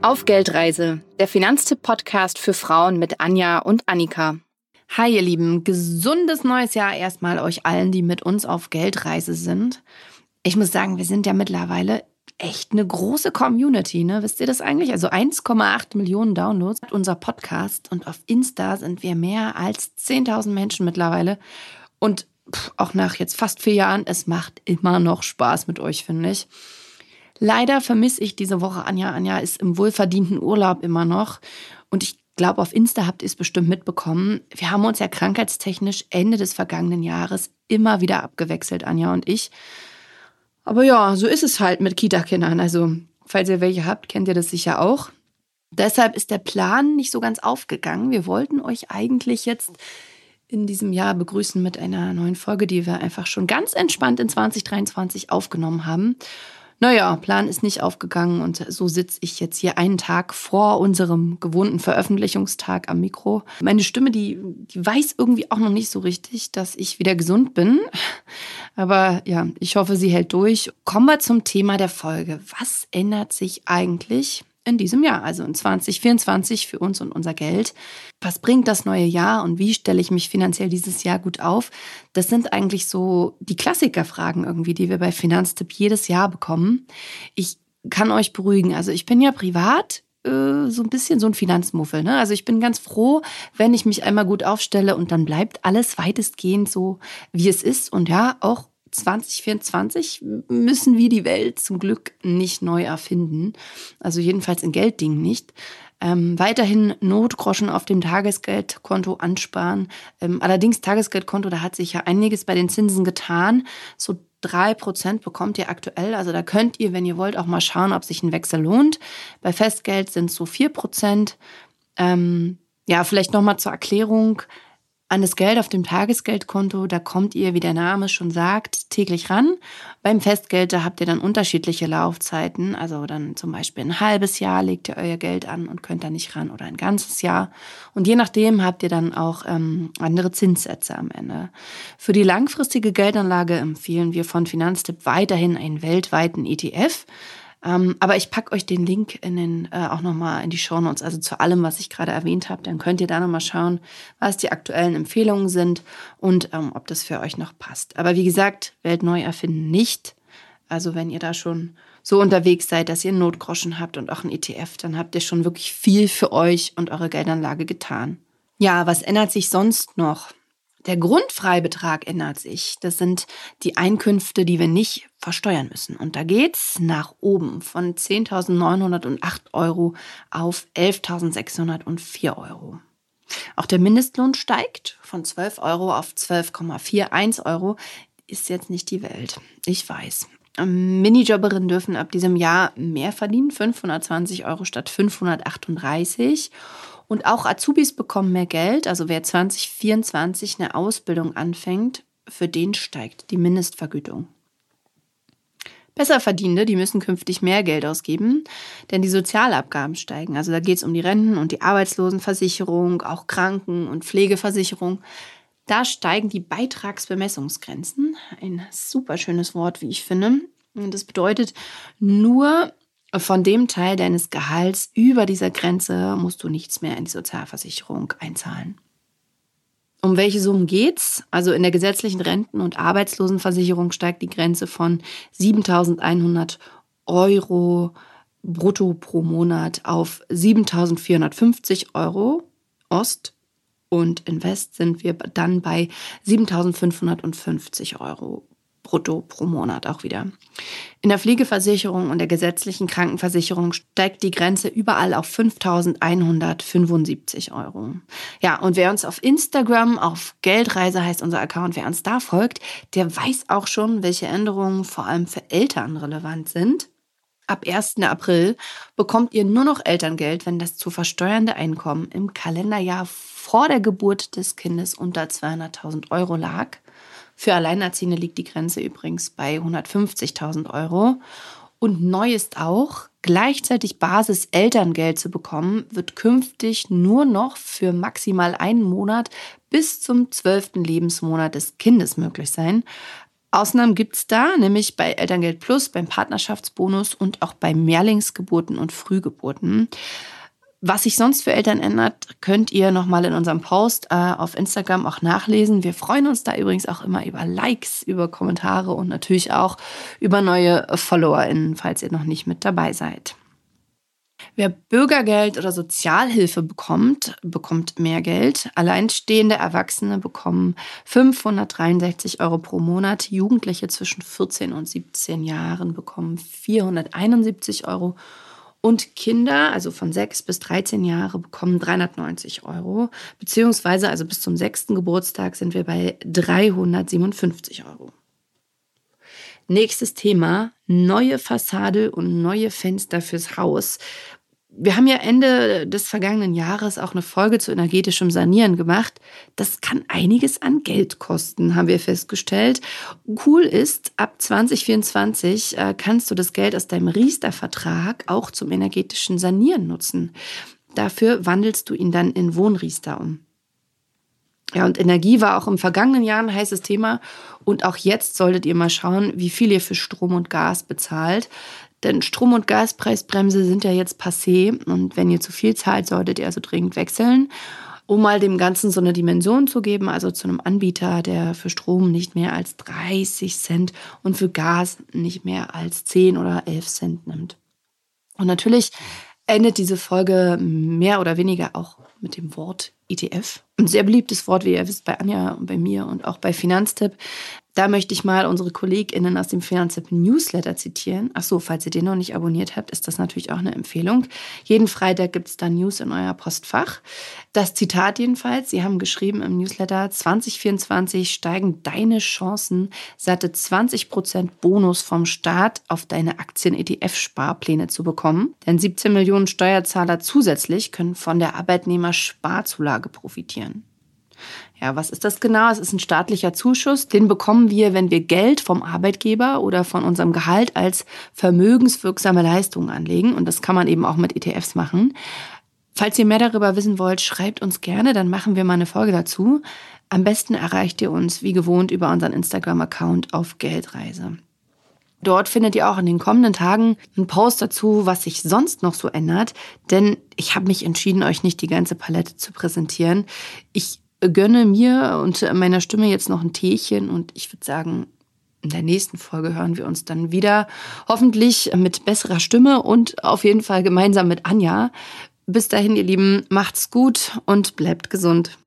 Auf Geldreise, der Finanztipp-Podcast für Frauen mit Anja und Annika. Hi, ihr Lieben, gesundes neues Jahr erstmal euch allen, die mit uns auf Geldreise sind. Ich muss sagen, wir sind ja mittlerweile echt eine große Community, ne? Wisst ihr das eigentlich? Also 1,8 Millionen Downloads hat unser Podcast und auf Insta sind wir mehr als 10.000 Menschen mittlerweile. Und auch nach jetzt fast vier Jahren, es macht immer noch Spaß mit euch, finde ich. Leider vermisse ich diese Woche Anja. Anja ist im wohlverdienten Urlaub immer noch. Und ich glaube, auf Insta habt ihr es bestimmt mitbekommen. Wir haben uns ja krankheitstechnisch Ende des vergangenen Jahres immer wieder abgewechselt, Anja und ich. Aber ja, so ist es halt mit Kita-Kindern. Also, falls ihr welche habt, kennt ihr das sicher auch. Deshalb ist der Plan nicht so ganz aufgegangen. Wir wollten euch eigentlich jetzt in diesem Jahr begrüßen mit einer neuen Folge, die wir einfach schon ganz entspannt in 2023 aufgenommen haben. Naja, Plan ist nicht aufgegangen und so sitze ich jetzt hier einen Tag vor unserem gewohnten Veröffentlichungstag am Mikro. Meine Stimme, die, die weiß irgendwie auch noch nicht so richtig, dass ich wieder gesund bin. Aber ja, ich hoffe, sie hält durch. Kommen wir zum Thema der Folge. Was ändert sich eigentlich in diesem Jahr, also in 2024 für uns und unser Geld. Was bringt das neue Jahr und wie stelle ich mich finanziell dieses Jahr gut auf? Das sind eigentlich so die Klassikerfragen irgendwie, die wir bei Finanztipp jedes Jahr bekommen. Ich kann euch beruhigen, also ich bin ja privat äh, so ein bisschen so ein Finanzmuffel. Ne? Also ich bin ganz froh, wenn ich mich einmal gut aufstelle und dann bleibt alles weitestgehend so, wie es ist. Und ja, auch 2024 müssen wir die Welt zum Glück nicht neu erfinden. Also jedenfalls in Gelddingen nicht. Ähm, weiterhin Notgroschen auf dem Tagesgeldkonto ansparen. Ähm, allerdings Tagesgeldkonto, da hat sich ja einiges bei den Zinsen getan. So drei Prozent bekommt ihr aktuell. Also da könnt ihr, wenn ihr wollt, auch mal schauen, ob sich ein Wechsel lohnt. Bei Festgeld sind es so vier Prozent. Ähm, ja, vielleicht nochmal zur Erklärung. An das Geld auf dem Tagesgeldkonto, da kommt ihr, wie der Name schon sagt, täglich ran. Beim Festgeld, da habt ihr dann unterschiedliche Laufzeiten. Also dann zum Beispiel ein halbes Jahr legt ihr euer Geld an und könnt da nicht ran oder ein ganzes Jahr. Und je nachdem habt ihr dann auch ähm, andere Zinssätze am Ende. Für die langfristige Geldanlage empfehlen wir von Finanztipp weiterhin einen weltweiten ETF. Ähm, aber ich packe euch den Link in den, äh, auch nochmal in die Show Notes, also zu allem, was ich gerade erwähnt habe. Dann könnt ihr da nochmal schauen, was die aktuellen Empfehlungen sind und ähm, ob das für euch noch passt. Aber wie gesagt, Welt neu erfinden nicht. Also wenn ihr da schon so unterwegs seid, dass ihr einen Notgroschen habt und auch einen ETF, dann habt ihr schon wirklich viel für euch und eure Geldanlage getan. Ja, was ändert sich sonst noch? Der Grundfreibetrag ändert sich. Das sind die Einkünfte, die wir nicht versteuern müssen. Und da geht's nach oben von 10.908 Euro auf 11.604 Euro. Auch der Mindestlohn steigt von 12 Euro auf 12,41 Euro. Ist jetzt nicht die Welt. Ich weiß. Minijobberinnen dürfen ab diesem Jahr mehr verdienen, 520 Euro statt 538. Und auch Azubis bekommen mehr Geld. Also wer 2024 eine Ausbildung anfängt, für den steigt die Mindestvergütung. Besserverdienende, die müssen künftig mehr Geld ausgeben, denn die Sozialabgaben steigen. Also da geht es um die Renten und die Arbeitslosenversicherung, auch Kranken- und Pflegeversicherung. Da steigen die Beitragsbemessungsgrenzen. Ein super schönes Wort, wie ich finde. Und das bedeutet, nur von dem Teil deines Gehalts über dieser Grenze musst du nichts mehr in die Sozialversicherung einzahlen. Um welche Summen geht's? Also in der gesetzlichen Renten- und Arbeitslosenversicherung steigt die Grenze von 7.100 Euro brutto pro Monat auf 7.450 Euro Ost und in West sind wir dann bei 7.550 Euro brutto pro Monat auch wieder. In der Pflegeversicherung und der gesetzlichen Krankenversicherung steigt die Grenze überall auf 5.175 Euro. Ja, und wer uns auf Instagram, auf Geldreise heißt unser Account, wer uns da folgt, der weiß auch schon, welche Änderungen vor allem für Eltern relevant sind. Ab 1. April bekommt ihr nur noch Elterngeld, wenn das zu versteuernde Einkommen im Kalenderjahr vor der Geburt des Kindes unter 200.000 Euro lag. Für Alleinerziehende liegt die Grenze übrigens bei 150.000 Euro. Und neu ist auch, gleichzeitig Basis-Elterngeld zu bekommen, wird künftig nur noch für maximal einen Monat bis zum zwölften Lebensmonat des Kindes möglich sein. Ausnahmen gibt es da, nämlich bei Elterngeld Plus, beim Partnerschaftsbonus und auch bei Mehrlingsgeburten und Frühgeburten. Was sich sonst für Eltern ändert, könnt ihr nochmal in unserem Post äh, auf Instagram auch nachlesen. Wir freuen uns da übrigens auch immer über Likes, über Kommentare und natürlich auch über neue FollowerInnen, falls ihr noch nicht mit dabei seid. Wer Bürgergeld oder Sozialhilfe bekommt, bekommt mehr Geld. Alleinstehende Erwachsene bekommen 563 Euro pro Monat. Jugendliche zwischen 14 und 17 Jahren bekommen 471 Euro. Und Kinder, also von 6 bis 13 Jahre, bekommen 390 Euro. Beziehungsweise, also bis zum sechsten Geburtstag sind wir bei 357 Euro. Nächstes Thema, neue Fassade und neue Fenster fürs Haus. Wir haben ja Ende des vergangenen Jahres auch eine Folge zu energetischem Sanieren gemacht. Das kann einiges an Geld kosten, haben wir festgestellt. Cool ist, ab 2024 äh, kannst du das Geld aus deinem Riester-Vertrag auch zum energetischen Sanieren nutzen. Dafür wandelst du ihn dann in Wohnriester um. Ja, und Energie war auch im vergangenen Jahr ein heißes Thema. Und auch jetzt solltet ihr mal schauen, wie viel ihr für Strom und Gas bezahlt. Denn Strom- und Gaspreisbremse sind ja jetzt passé und wenn ihr zu viel zahlt, solltet ihr also dringend wechseln, um mal dem Ganzen so eine Dimension zu geben, also zu einem Anbieter, der für Strom nicht mehr als 30 Cent und für Gas nicht mehr als 10 oder 11 Cent nimmt. Und natürlich endet diese Folge mehr oder weniger auch mit dem Wort ETF. Ein sehr beliebtes Wort, wie ihr wisst, bei Anja und bei mir und auch bei Finanztipp. Da möchte ich mal unsere KollegInnen aus dem Finanztipp Newsletter zitieren. Ach so, falls ihr den noch nicht abonniert habt, ist das natürlich auch eine Empfehlung. Jeden Freitag gibt es da News in euer Postfach. Das Zitat jedenfalls, Sie haben geschrieben im Newsletter, 2024 steigen deine Chancen, satte 20% Bonus vom Staat auf deine Aktien-ETF-Sparpläne zu bekommen. Denn 17 Millionen Steuerzahler zusätzlich können von der Arbeitnehmersparzulage profitieren. Ja, was ist das genau? Es ist ein staatlicher Zuschuss. Den bekommen wir, wenn wir Geld vom Arbeitgeber oder von unserem Gehalt als vermögenswirksame Leistungen anlegen. Und das kann man eben auch mit ETFs machen. Falls ihr mehr darüber wissen wollt, schreibt uns gerne, dann machen wir mal eine Folge dazu. Am besten erreicht ihr uns wie gewohnt über unseren Instagram-Account auf Geldreise. Dort findet ihr auch in den kommenden Tagen einen Post dazu, was sich sonst noch so ändert. Denn ich habe mich entschieden, euch nicht die ganze Palette zu präsentieren. Ich gönne mir und meiner Stimme jetzt noch ein Teechen und ich würde sagen, in der nächsten Folge hören wir uns dann wieder. Hoffentlich mit besserer Stimme und auf jeden Fall gemeinsam mit Anja. Bis dahin, ihr Lieben, macht's gut und bleibt gesund.